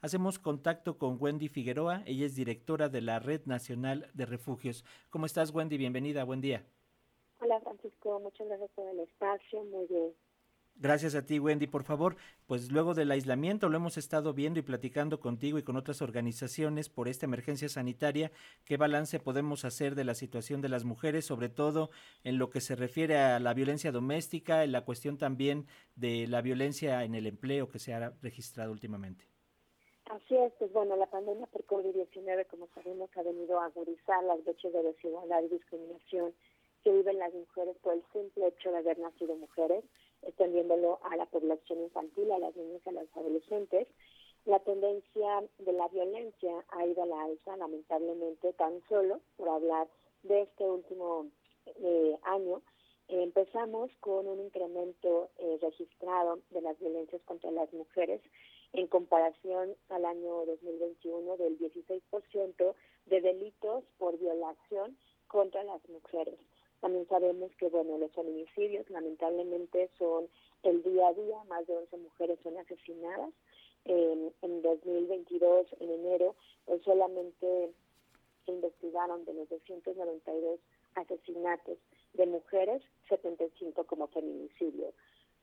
hacemos contacto con Wendy Figueroa, ella es directora de la Red Nacional de Refugios. ¿Cómo estás Wendy? Bienvenida, buen día. Hola Francisco, muchas gracias por el espacio, muy bien. Gracias a ti, Wendy. Por favor, pues luego del aislamiento lo hemos estado viendo y platicando contigo y con otras organizaciones por esta emergencia sanitaria. ¿Qué balance podemos hacer de la situación de las mujeres, sobre todo en lo que se refiere a la violencia doméstica, en la cuestión también de la violencia en el empleo que se ha registrado últimamente? Así es, pues bueno, la pandemia por COVID-19, como sabemos, ha venido a agudizar las brechas de desigualdad y discriminación que viven las mujeres por el simple hecho de haber nacido mujeres extendiéndolo a la población infantil, a las niñas y a los adolescentes. La tendencia de la violencia ha ido a la alza, lamentablemente, tan solo por hablar de este último eh, año. empezamos con un incremento registrado de las violencias contra las mujeres en comparación al año 2021 del 16% de delitos por violación contra las mujeres. También sabemos que, bueno, los feminicidios lamentablemente son el día a día, más de 11 mujeres son asesinadas. en 2022, en enero, pues solamente se investigaron de los 292 asesinatos de mujeres, 75 como feminicidios.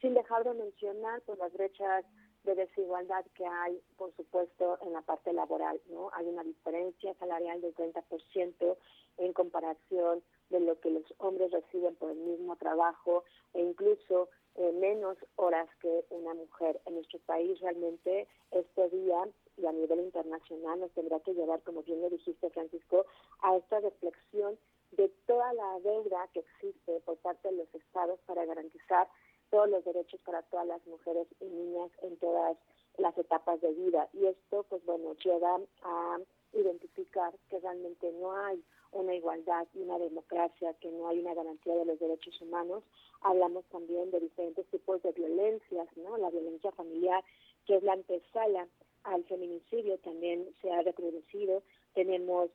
Sin dejar de mencionar pues, las brechas de desigualdad que hay, por supuesto, en la parte laboral, ¿no? Hay una diferencia salarial del 30% en comparación de lo que los hombres reciben por el mismo trabajo e incluso eh, menos horas que una mujer. En nuestro país realmente este día y a nivel internacional nos tendrá que llevar, como bien lo dijiste Francisco, a esta reflexión de toda la deuda que existe por parte de los estados para garantizar todos los derechos para todas las mujeres y niñas en todas las etapas de vida. Y esto, pues bueno, lleva a identificar que realmente no hay una igualdad y una democracia, que no hay una garantía de los derechos humanos. Hablamos también de diferentes tipos de violencias, ¿no? La violencia familiar, que es la antesala al feminicidio, también se ha reproducido. Tenemos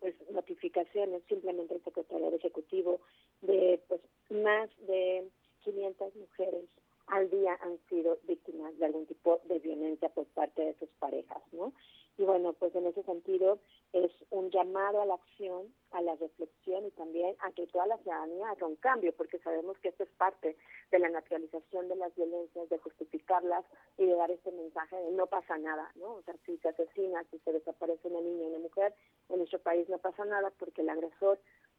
pues notificaciones, simplemente el secretario ejecutivo, de pues más de 500 mujeres al día han sido víctimas de algún tipo de violencia por parte de sus parejas, ¿no? Y bueno, pues en ese sentido es un llamado a la acción, a la reflexión y también a que toda la ciudadanía haga un cambio, porque sabemos que esto es parte de la naturalización de las violencias, de justificarlas y de dar este mensaje de no pasa nada, ¿no? O sea, si se asesina, si se desaparece una niña o una mujer, en nuestro país no pasa nada porque el agresor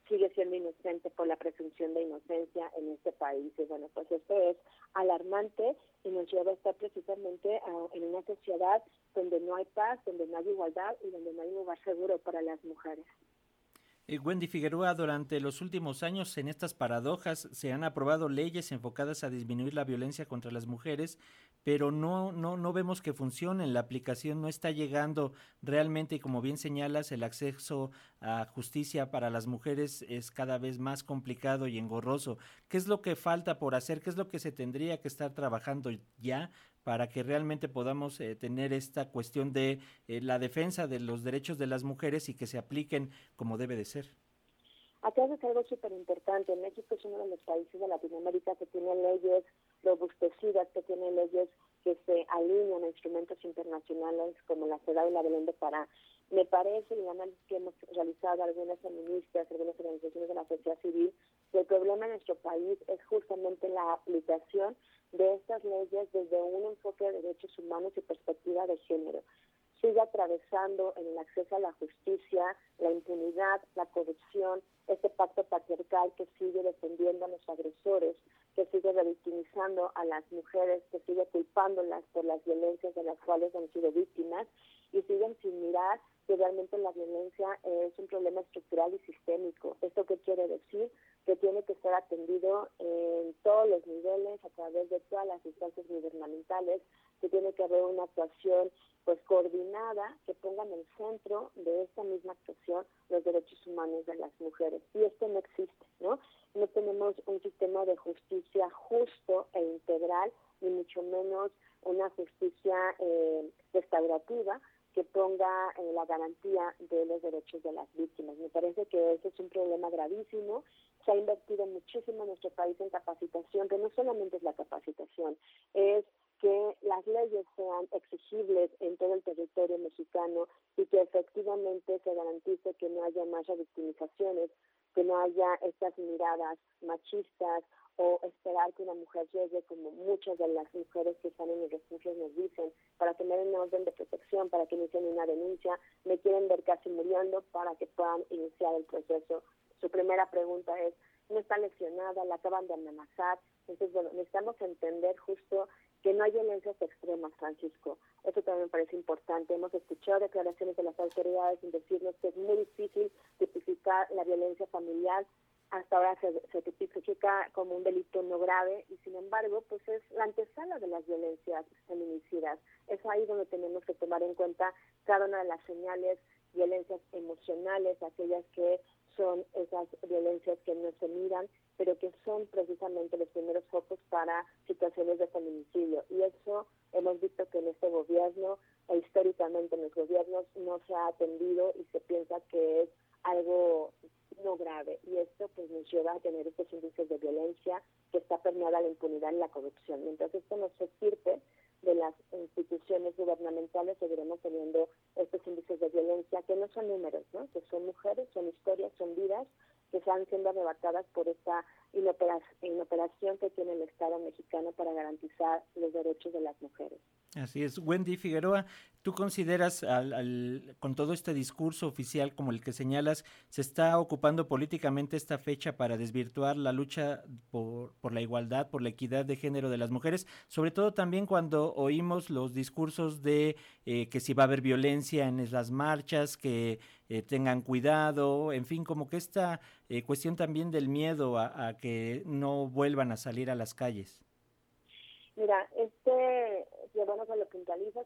sigue siendo inocente por la presunción de inocencia en este país. Y bueno, pues esto es alarmante y nos lleva a estar precisamente en una sociedad donde no hay paz, donde no hay igualdad y donde no hay lugar seguro para las mujeres. Eh, Wendy Figueroa, durante los últimos años en estas paradojas se han aprobado leyes enfocadas a disminuir la violencia contra las mujeres, pero no, no, no vemos que funcionen. La aplicación no está llegando realmente y como bien señalas, el acceso a justicia para las mujeres es cada vez más complicado y engorroso. ¿Qué es lo que falta por hacer? ¿Qué es lo que se tendría que estar trabajando ya para que realmente podamos eh, tener esta cuestión de eh, la defensa de los derechos de las mujeres y que se apliquen como debe de ser. Acá es algo súper importante. México es uno de los países de Latinoamérica que tiene leyes robustecidas, que tiene leyes que se alinean a instrumentos internacionales como la CEDAW y la Belén de Pará. Me parece, y el análisis que hemos realizado algunas feministas, algunas organizaciones de la sociedad civil, que el problema en nuestro país es justamente la aplicación de estas leyes desde un enfoque de derechos humanos y perspectiva de género. Sigue atravesando en el acceso a la justicia, la impunidad, la corrupción, este pacto patriarcal que sigue defendiendo a los agresores, que sigue revictimizando a las mujeres, que sigue culpándolas por las violencias de las cuales han sido víctimas y siguen sin mirar que realmente la violencia es un problema estructural y sistémico. ¿Esto qué quiere decir? Que tiene que ser atendido en todos los niveles, a través de todas las instancias gubernamentales, que tiene que haber una actuación pues coordinada que ponga en el centro de esta misma actuación los derechos humanos de las mujeres. Y esto no existe, ¿no? No tenemos un sistema de justicia justo e integral, ni mucho menos una justicia eh, restaurativa que ponga eh, la garantía de los derechos de las víctimas. Me parece que ese es un problema gravísimo. Se ha invertido muchísimo en nuestro país en capacitación, que no solamente es la capacitación, es que las leyes sean exigibles en todo el territorio mexicano y que efectivamente se garantice que no haya más victimizaciones, que no haya estas miradas machistas o esperar que una mujer llegue, como muchas de las mujeres que están en los refugios nos dicen, para tener una orden de protección, para que inicien una denuncia, me quieren ver casi muriendo para que puedan iniciar el proceso. Su primera pregunta es, no está lesionada, la acaban de amenazar. Entonces, bueno, necesitamos entender justo que no hay violencias extremas, Francisco. Eso también me parece importante. Hemos escuchado declaraciones de las autoridades en decirnos que es muy difícil tipificar la violencia familiar hasta ahora se, se tipifica como un delito no grave y sin embargo pues es la antesala de las violencias feminicidas. Es ahí donde tenemos que tomar en cuenta cada una de las señales, violencias emocionales, aquellas que son esas violencias que no se miran, pero que son precisamente los primeros focos para situaciones de feminicidio. Y eso hemos visto que en este gobierno e históricamente en los gobiernos no se ha atendido y se piensa que es algo no grave y esto pues nos lleva a tener estos índices de violencia que está permeada la impunidad y la corrupción. Mientras esto no se sirve de las instituciones gubernamentales seguiremos teniendo estos índices de violencia que no son números, ¿no? que son mujeres, son historias, son vidas que están siendo arrebatadas por esta inoperación que tiene el Estado mexicano para garantizar los derechos de las mujeres. Así es. Wendy Figueroa, ¿tú consideras al, con todo este discurso oficial como el que señalas, se está ocupando políticamente esta fecha para desvirtuar la lucha por, por la igualdad, por la equidad de género de las mujeres? Sobre todo también cuando oímos los discursos de eh, que si va a haber violencia en las marchas, que eh, tengan cuidado, en fin, como que esta eh, cuestión también del miedo a que no vuelvan a salir a las calles. Mira, este, qué bueno que lo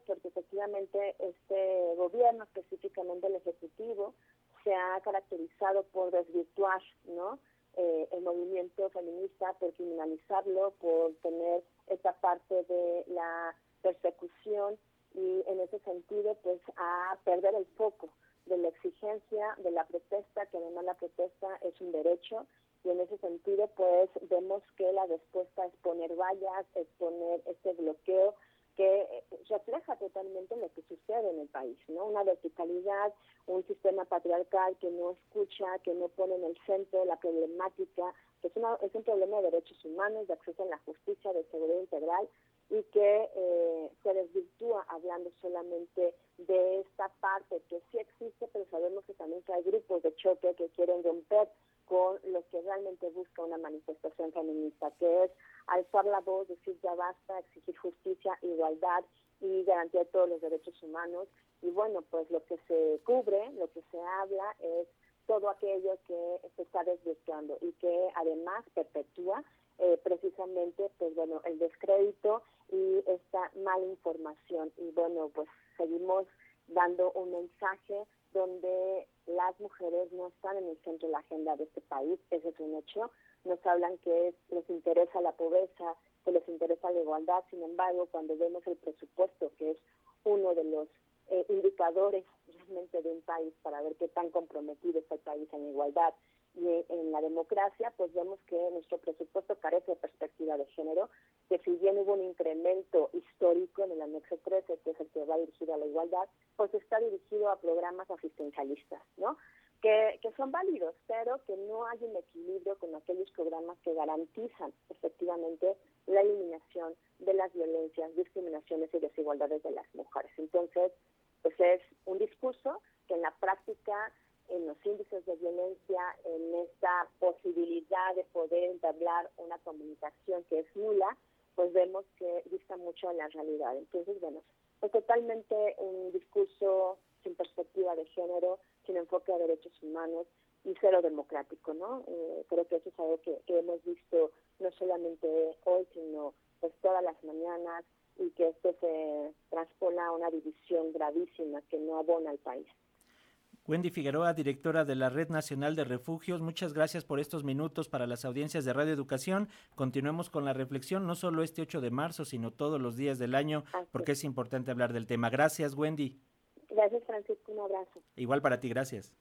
porque efectivamente este gobierno, específicamente el Ejecutivo, se ha caracterizado por desvirtuar ¿no? Eh, el movimiento feminista, por criminalizarlo, por tener esta parte de la persecución y en ese sentido pues a perder el foco de la exigencia, de la protesta, que además la protesta es un derecho y en ese sentido pues vemos que la respuesta es poner vallas, es poner este bloqueo que eh, refleja totalmente lo que sucede en el país, ¿no? Una verticalidad, un sistema patriarcal que no escucha, que no pone en el centro la problemática, que es, una, es un problema de derechos humanos, de acceso a la justicia, de seguridad integral, y que eh, se desvirtúa hablando solamente de esta parte que sí existe, pero sabemos que también que hay grupos de choque que quieren romper con lo que realmente busca una manifestación feminista, que es alzar la voz, decir ya basta, exigir justicia, igualdad y garantía de todos los derechos humanos. Y bueno, pues lo que se cubre, lo que se habla es todo aquello que se está desvirtuando y que además perpetúa eh, precisamente pues bueno el descrédito y esta mala información y bueno pues seguimos dando un mensaje donde las mujeres no están en el centro de la agenda de este país, ese es un hecho. Nos hablan que les interesa la pobreza, que les interesa la igualdad, sin embargo, cuando vemos el presupuesto, que es uno de los eh, indicadores realmente de un país para ver qué tan comprometido está el país en igualdad y en la democracia, pues vemos que nuestro presupuesto carece de perspectiva de género, que si bien hubo un incremento histórico en el anexo 13, que es el que va dirigido a la igualdad, pues está dirigido a programas asistencialistas, ¿no? Que, que son válidos, pero que no hay un equilibrio con aquellos programas que garantizan efectivamente la eliminación de las violencias, discriminaciones y desigualdades de las mujeres. Entonces, pues es un discurso que en la práctica en los índices de violencia, en esta posibilidad de poder entablar una comunicación que es nula, pues vemos que dista mucho en la realidad. Entonces, bueno, es totalmente un discurso sin perspectiva de género, sin enfoque a derechos humanos y cero democrático, ¿no? Eh, creo que eso es algo que, que hemos visto no solamente hoy, sino pues todas las mañanas y que esto se transpola a una división gravísima que no abona al país. Wendy Figueroa, directora de la Red Nacional de Refugios, muchas gracias por estos minutos para las audiencias de Radio Educación. Continuemos con la reflexión, no solo este 8 de marzo, sino todos los días del año, porque es importante hablar del tema. Gracias, Wendy. Gracias, Francisco. Un abrazo. Igual para ti, gracias.